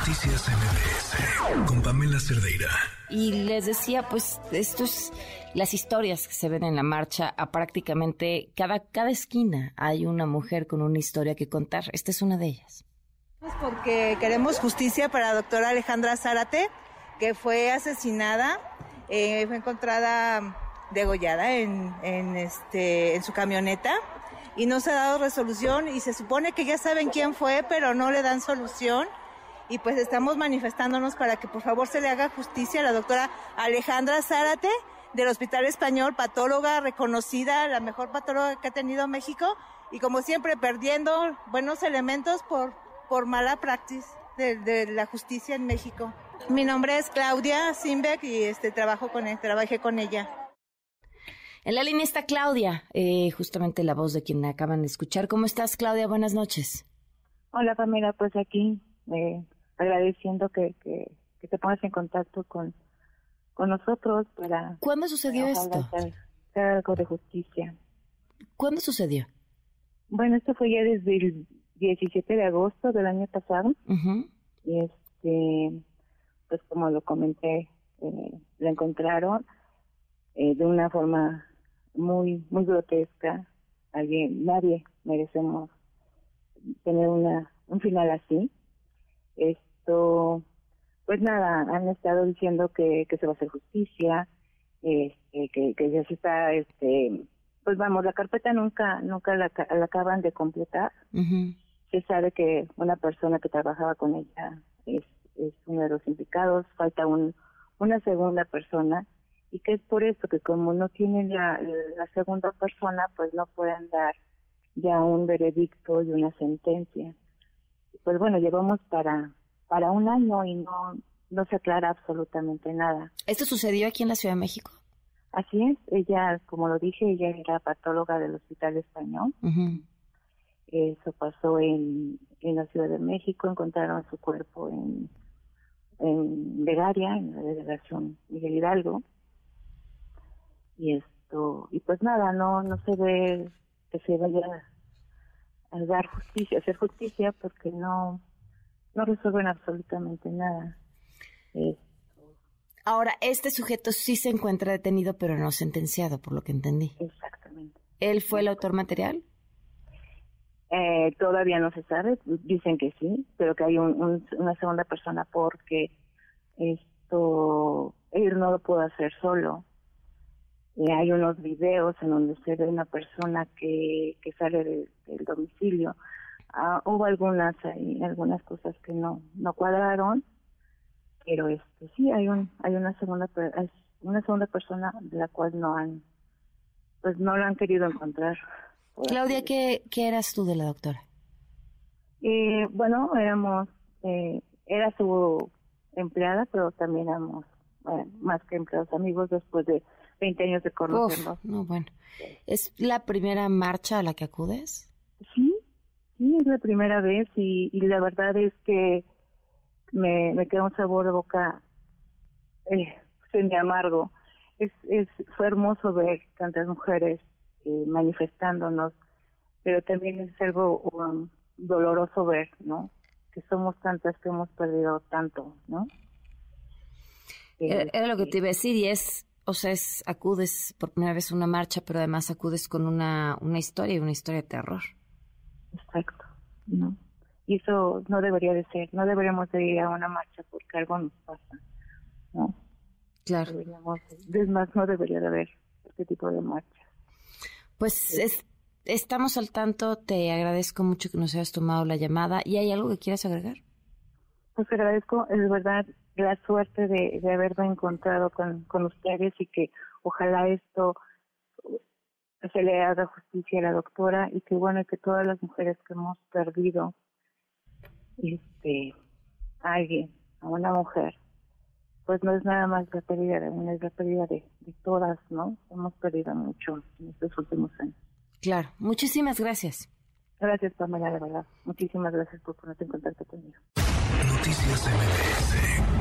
Noticias MBS con Pamela Cerdeira. Y les decía, pues, esto es las historias que se ven en la marcha. A prácticamente cada, cada esquina hay una mujer con una historia que contar. Esta es una de ellas. Porque queremos justicia para la doctora Alejandra Zárate, que fue asesinada, eh, fue encontrada degollada en, en, este, en su camioneta y no se ha dado resolución y se supone que ya saben quién fue, pero no le dan solución. Y pues estamos manifestándonos para que por favor se le haga justicia a la doctora Alejandra Zárate del Hospital Español, patóloga reconocida, la mejor patóloga que ha tenido México y como siempre perdiendo buenos elementos por, por mala praxis de, de la justicia en México. Mi nombre es Claudia Simbeck y este trabajo con él, trabajé con ella. En la línea está Claudia, eh, justamente la voz de quien acaban de escuchar. ¿Cómo estás, Claudia? Buenas noches. Hola, Pamela, pues aquí eh, agradeciendo que, que, que, te pongas en contacto con, con nosotros para... ¿Cuándo sucedió esto? Hacer, hacer algo de justicia. ¿Cuándo sucedió? Bueno, esto fue ya desde el 17 de agosto del año pasado. Uh -huh. Y este, pues como lo comenté, eh, la encontraron eh, de una forma muy muy grotesca alguien nadie merecemos tener una un final así esto pues nada han estado diciendo que, que se va a hacer justicia este, que, que ya se está este pues vamos la carpeta nunca nunca la, la acaban de completar uh -huh. se sabe que una persona que trabajaba con ella es es uno de los implicados falta un una segunda persona y que es por eso que como no tienen ya la segunda persona, pues no pueden dar ya un veredicto y una sentencia. Pues bueno, llevamos para para un año y no no se aclara absolutamente nada. ¿Esto sucedió aquí en la Ciudad de México? Así es, ella, como lo dije, ella era patóloga del Hospital Español. Uh -huh. Eso pasó en, en la Ciudad de México, encontraron su cuerpo en, en Vegaria, en la delegación Miguel Hidalgo y esto y pues nada no no se ve que se vaya a dar justicia hacer justicia porque no no resuelven absolutamente nada esto. ahora este sujeto sí se encuentra detenido pero no sentenciado por lo que entendí exactamente él fue el autor material eh, todavía no se sabe dicen que sí pero que hay un, un, una segunda persona porque esto él no lo pudo hacer solo eh, hay unos videos en donde se ve una persona que, que sale de, del domicilio. Ah, hubo algunas hay algunas cosas que no no cuadraron, pero este sí hay un hay una segunda una segunda persona de la cual no han pues no lo han querido encontrar. Claudia, ¿qué, qué eras tú de la doctora? Eh, bueno, éramos eh, era su empleada, pero también éramos bueno, más que empleados amigos después de 20 años de conocernos. Uf, no, bueno. ¿Es la primera marcha a la que acudes? Sí, es la primera vez y, y la verdad es que me, me queda un sabor de boca eh, semi amargo. Es, es, fue hermoso ver tantas mujeres eh, manifestándonos, pero también es algo um, doloroso ver, ¿no? Que somos tantas que hemos perdido tanto, ¿no? Era, era lo que te iba a decir y es o sea, es, acudes por primera vez a una marcha, pero además acudes con una, una historia y una historia de terror. Exacto, ¿no? Y eso no debería de ser, no deberíamos de ir a una marcha porque algo nos pasa, ¿no? Claro. Deberíamos, es más, no debería de haber este tipo de marcha. Pues es, estamos al tanto, te agradezco mucho que nos hayas tomado la llamada. ¿Y hay algo que quieras agregar? Pues agradezco, es verdad, la suerte de, de haberme encontrado con, con ustedes y que ojalá esto se le haga justicia a la doctora y que bueno que todas las mujeres que hemos perdido este a alguien a una mujer pues no es nada más la pérdida de una es la pérdida de, de todas no hemos perdido mucho en estos últimos años. Claro. Muchísimas gracias. Gracias Pamela de verdad. Muchísimas gracias por ponerte en contacto conmigo. Noticias MBS